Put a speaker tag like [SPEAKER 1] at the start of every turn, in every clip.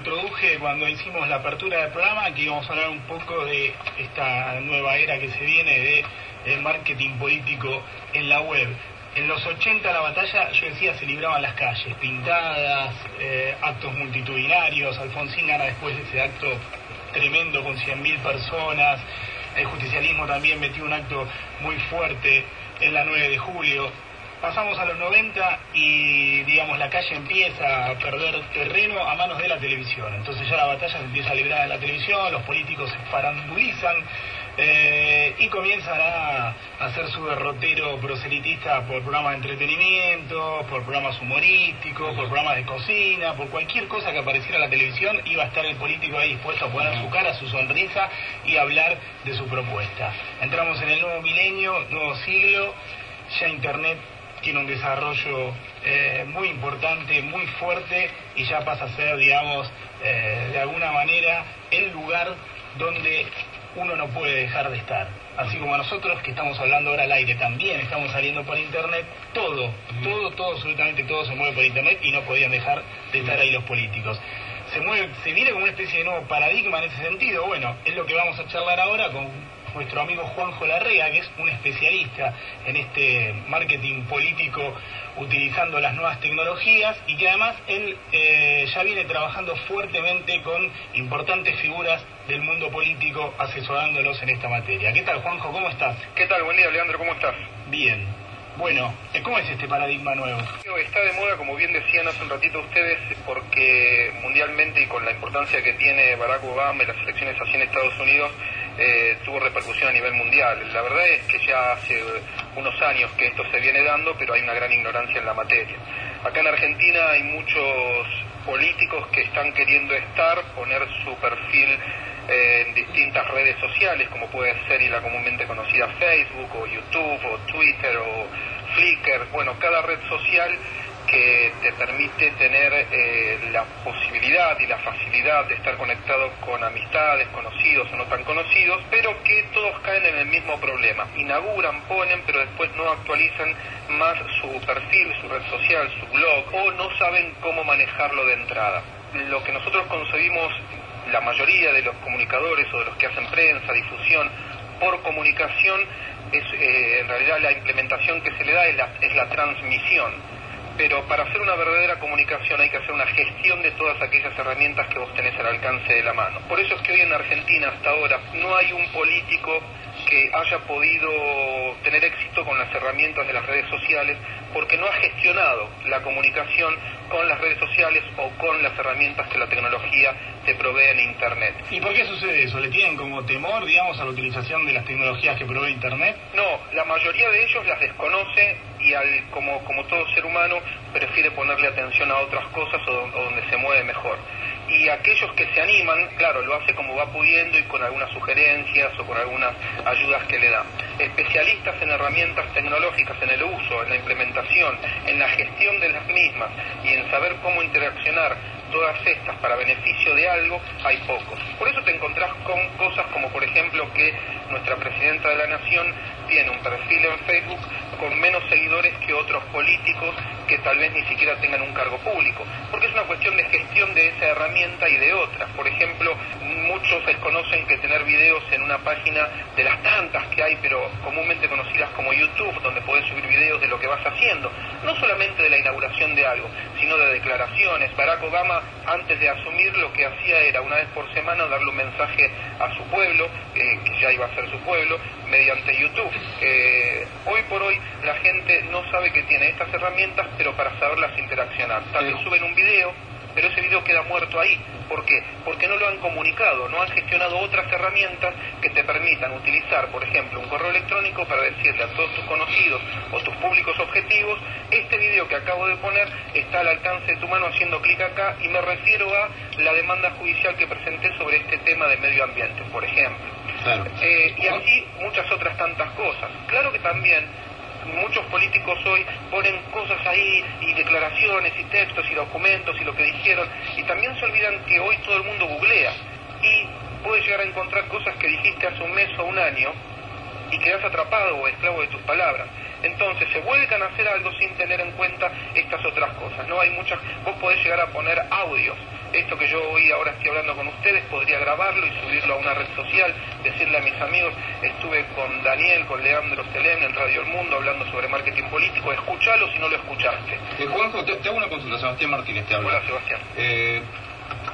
[SPEAKER 1] introduje cuando hicimos la apertura del programa, que íbamos a hablar un poco de esta nueva era que se viene de marketing político en la web. En los 80 la batalla, yo decía, se libraba en las calles, pintadas, eh, actos multitudinarios. Alfonsín gana después de ese acto tremendo con 100.000 personas. El justicialismo también metió un acto muy fuerte en la 9 de julio. Pasamos a los 90 y, digamos, la calle empieza a perder terreno a manos de la televisión. Entonces ya la batalla se empieza a librar en la televisión, los políticos se farandulizan eh, y comienzan a hacer su derrotero proselitista por programas de entretenimiento, por programas humorísticos, por programas de cocina, por cualquier cosa que apareciera en la televisión, iba a estar el político ahí dispuesto a poner su cara, su sonrisa y hablar de su propuesta. Entramos en el nuevo milenio, nuevo siglo, ya Internet tiene un desarrollo eh, muy importante, muy fuerte y ya pasa a ser, digamos, eh, de alguna manera el lugar donde uno no puede dejar de estar. Así como nosotros que estamos hablando ahora al aire también estamos saliendo por internet, todo, todo, todo, absolutamente todo se mueve por internet y no podían dejar de estar ahí los políticos. Se mueve, se viene como una especie de nuevo paradigma en ese sentido. Bueno, es lo que vamos a charlar ahora con nuestro amigo Juanjo Larrea, que es un especialista en este marketing político utilizando las nuevas tecnologías y que además él eh, ya viene trabajando fuertemente con importantes figuras del mundo político asesorándolos en esta materia. ¿Qué tal, Juanjo? ¿Cómo estás?
[SPEAKER 2] ¿Qué tal? Buen día, Leandro. ¿Cómo estás?
[SPEAKER 1] Bien. Bueno, ¿cómo es este paradigma nuevo?
[SPEAKER 2] Está de moda, como bien decían hace un ratito ustedes, porque mundialmente y con la importancia que tiene Barack Obama y las elecciones así en Estados Unidos, eh, tuvo repercusión a nivel mundial. La verdad es que ya hace unos años que esto se viene dando, pero hay una gran ignorancia en la materia. Acá en Argentina hay muchos políticos que están queriendo estar, poner su perfil eh, en distintas redes sociales, como puede ser y la comúnmente conocida Facebook o YouTube o Twitter o Flickr, bueno, cada red social que te permite tener eh, la posibilidad y la facilidad de estar conectado con amistades, conocidos o no tan conocidos, pero que todos caen en el mismo problema. Inauguran, ponen, pero después no actualizan más su perfil, su red social, su blog, o no saben cómo manejarlo de entrada. Lo que nosotros concebimos, la mayoría de los comunicadores o de los que hacen prensa, difusión, por comunicación, es eh, en realidad la implementación que se le da es la, es la transmisión pero para hacer una verdadera comunicación hay que hacer una gestión de todas aquellas herramientas que vos tenés al alcance de la mano. Por eso es que hoy en Argentina hasta ahora no hay un político que haya podido tener éxito con las herramientas de las redes sociales porque no ha gestionado la comunicación con las redes sociales o con las herramientas que la tecnología te provee en Internet.
[SPEAKER 1] ¿Y por qué sucede eso? ¿Le tienen como temor, digamos, a la utilización de las tecnologías que provee Internet?
[SPEAKER 2] No, la mayoría de ellos las desconoce y al, como, como todo ser humano prefiere ponerle atención a otras cosas o, donde se mueve mejor. Y aquellos que se animan, claro, lo hace como va pudiendo y con algunas sugerencias o con algunas ayudas que le da. Especialistas en herramientas tecnológicas, en el uso, en la implementación, en la gestión de las mismas y en saber cómo interaccionar todas estas para beneficio de algo, hay pocos. Por eso te encontrás con cosas como, por ejemplo, que nuestra presidenta de la Nación tiene un perfil en Facebook con menos seguidores que otros políticos que tal vez ni siquiera tengan un cargo público, porque es una cuestión de gestión de esa herramienta y de otras. Por ejemplo, muchos desconocen que tener videos en una página de las tantas que hay, pero comúnmente conocidas como YouTube, donde puedes subir videos de lo que vas haciendo, no solamente de la inauguración de algo, sino de declaraciones. Barack Obama, antes de asumir, lo que hacía era una vez por semana darle un mensaje a su pueblo, eh, que ya iba a ser su pueblo, mediante YouTube. Eh, hoy por hoy la gente no sabe que tiene estas herramientas, pero para saberlas interaccionar. Tal vez suben un video, pero ese video queda muerto ahí. ¿Por qué? Porque no lo han comunicado, no han gestionado otras herramientas que te permitan utilizar, por ejemplo, un correo electrónico para decirle a todos tus conocidos o tus públicos objetivos, este video que acabo de poner está al alcance de tu mano haciendo clic acá y me refiero a la demanda judicial que presenté sobre este tema de medio ambiente, por ejemplo. Eh, y así muchas otras tantas cosas. Claro que también muchos políticos hoy ponen cosas ahí y declaraciones y textos y documentos y lo que dijeron y también se olvidan que hoy todo el mundo googlea y puede llegar a encontrar cosas que dijiste hace un mes o un año y quedas atrapado o esclavo de tus palabras. Entonces se vuelcan a hacer algo sin tener en cuenta estas otras cosas. No hay muchas, vos podés llegar a poner audios. Esto que yo hoy ahora estoy hablando con ustedes, podría grabarlo y subirlo a una red social, decirle a mis amigos, estuve con Daniel, con Leandro Selén en Radio El Mundo hablando sobre marketing político, escuchalo si no lo escuchaste.
[SPEAKER 3] Eh, Juanjo, te, hago una consulta, Sebastián Martínez te habla.
[SPEAKER 2] Hola Sebastián.
[SPEAKER 3] Eh,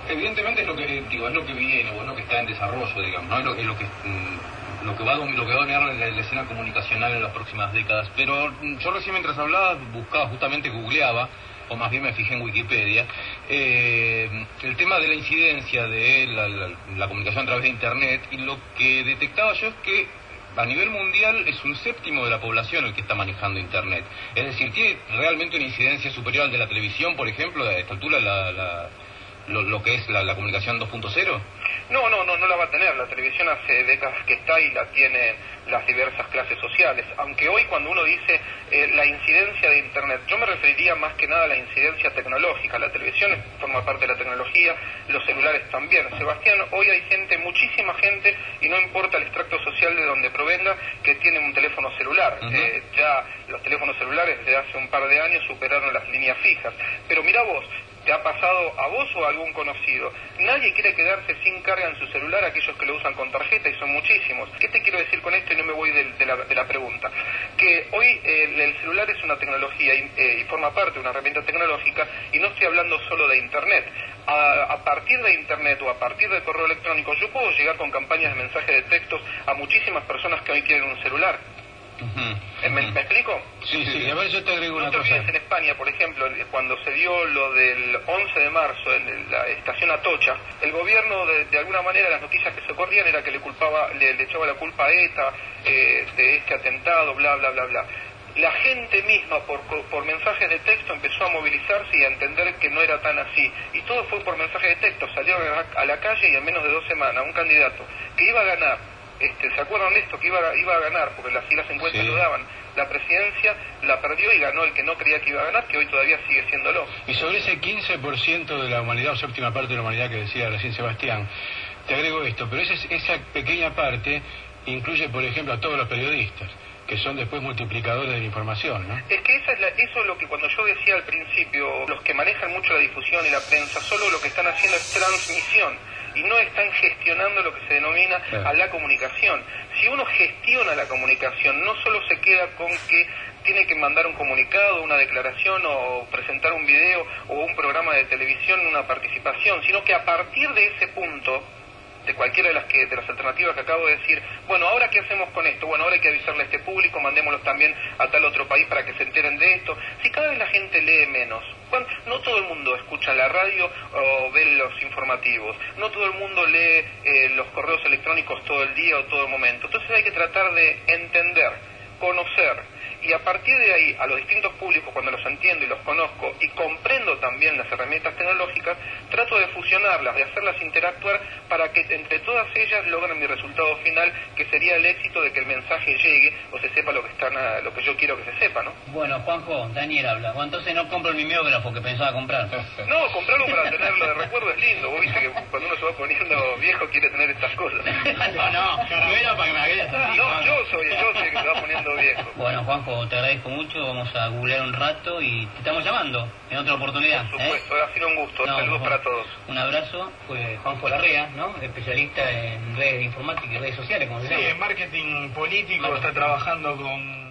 [SPEAKER 3] evidentemente es lo que digo, es lo que viene, o es lo que está en desarrollo, digamos, ¿no? es lo, que mm, lo que va a lo que va a dominar la, la, escena comunicacional en las próximas décadas. Pero mm, yo recién mientras hablaba buscaba justamente googleaba o más bien me fijé en Wikipedia, eh, el tema de la incidencia de la, la, comunicación a través de Internet y lo que detectaba yo es que a nivel mundial es un séptimo de la población el que está manejando Internet. Es decir, ¿tiene realmente una incidencia superior al de la televisión, por ejemplo, a esta altura la lo, lo que es la, la comunicación 2.0?
[SPEAKER 2] No, no, no, no la va a tener. La televisión hace décadas que está y la tienen las diversas clases sociales. Aunque hoy cuando uno dice eh, la incidencia de Internet, yo me referiría más que nada a la incidencia tecnológica. La televisión forma parte de la tecnología, los celulares también. Sebastián, hoy hay gente, muchísima gente, y no importa el extracto social de donde provenga, que tiene un teléfono celular. eh, ya los teléfonos celulares de hace un par de años superaron las líneas fijas. Pero mira vos, ¿Te ha pasado a vos o a algún conocido? Nadie quiere quedarse sin carga en su celular, aquellos que lo usan con tarjeta, y son muchísimos. ¿Qué te quiero decir con esto y no me voy de, la, pregunta? Que hoy eh, el celular es una tecnología y, eh, y, forma parte de una herramienta tecnológica, y no estoy hablando solo de Internet. A, a, partir de Internet o a partir del correo electrónico, yo puedo llegar con campañas de mensaje de textos a muchísimas personas que hoy tienen un celular. Uh -huh. ¿Me, ¿Me, explico?
[SPEAKER 3] Sí, sí, a ver, yo te agrego
[SPEAKER 2] no
[SPEAKER 3] una cosa.
[SPEAKER 2] en España, por ejemplo, cuando se dio lo del 11 de marzo en la estación Atocha, el gobierno, de, de alguna manera, las noticias que se corrían era que le culpaba, le, le echaba la culpa a ETA eh, de este atentado, bla, bla, bla, bla. La gente misma, por, por mensajes de texto, empezó a movilizarse y a entender que no era tan así. Y todo fue por mensajes de texto. Salieron a la calle y en menos de dos semanas, un candidato que iba a ganar este, ¿se acuerdan de esto? Que iba, iba a ganar, porque las filas encuestas sí. lo daban. La presidencia la perdió y ganó el que no creía que iba a ganar, que hoy todavía sigue siéndolo.
[SPEAKER 3] Y sobre ese 15% de la humanidad, o séptima parte de la humanidad que decía recién Sebastián, te agrego esto, pero esa, esa pequeña parte incluye, por ejemplo, a todos los periodistas que son después multiplicadores de la información, ¿no?
[SPEAKER 2] Es que esa es la, eso es lo que cuando yo decía al principio, los que manejan mucho la difusión y la prensa, solo lo que están haciendo es transmisión y no están gestionando lo que se denomina a la comunicación. Si uno gestiona la comunicación, no solo se queda con que tiene que mandar un comunicado, una declaración o presentar un video o un programa de televisión, una participación, sino que a partir de ese punto de cualquiera de las que de las alternativas que acabo de decir, bueno, ahora qué hacemos con esto? Bueno, ahora hay que avisarle a este público, mandémoslos también a tal otro país para que se enteren de esto. Si cada vez la gente lee menos, no todo el mundo escucha la radio o ve los informativos, no todo el mundo lee eh, los correos electrónicos todo el día o todo el momento. Entonces hay que tratar de entender, conocer, y a partir de ahí, a los distintos públicos, cuando los entiendo y los conozco y comprendo también las herramientas tecnológicas, trato de fusionarlas, de hacerlas interactuar para que entre todas ellas logren mi resultado final, que sería el éxito de que el mensaje llegue o se sepa lo que están a, lo que yo quiero que se sepa, ¿no?
[SPEAKER 4] Bueno, Juanjo, Daniel habla. Bueno, entonces no compro el mimeógrafo que pensaba comprar.
[SPEAKER 2] No, comprarlo para tenerlo de recuerdo es lindo. Vos viste que cuando uno se va poniendo viejo quiere tener estas cosas.
[SPEAKER 4] no, no, no era para que me
[SPEAKER 2] No, yo soy, yo soy el que se va poniendo viejo.
[SPEAKER 4] Bueno, Juanjo, te agradezco mucho, vamos a googlear un rato y te estamos llamando en otra oportunidad.
[SPEAKER 2] Por supuesto, ¿eh? ha sido un gusto, no, saludos para todos.
[SPEAKER 4] Un abrazo, pues Juanjo Larrea, ¿no? especialista en redes de informática y redes sociales, como se
[SPEAKER 1] sí,
[SPEAKER 4] llama.
[SPEAKER 1] en marketing político, marketing. está trabajando con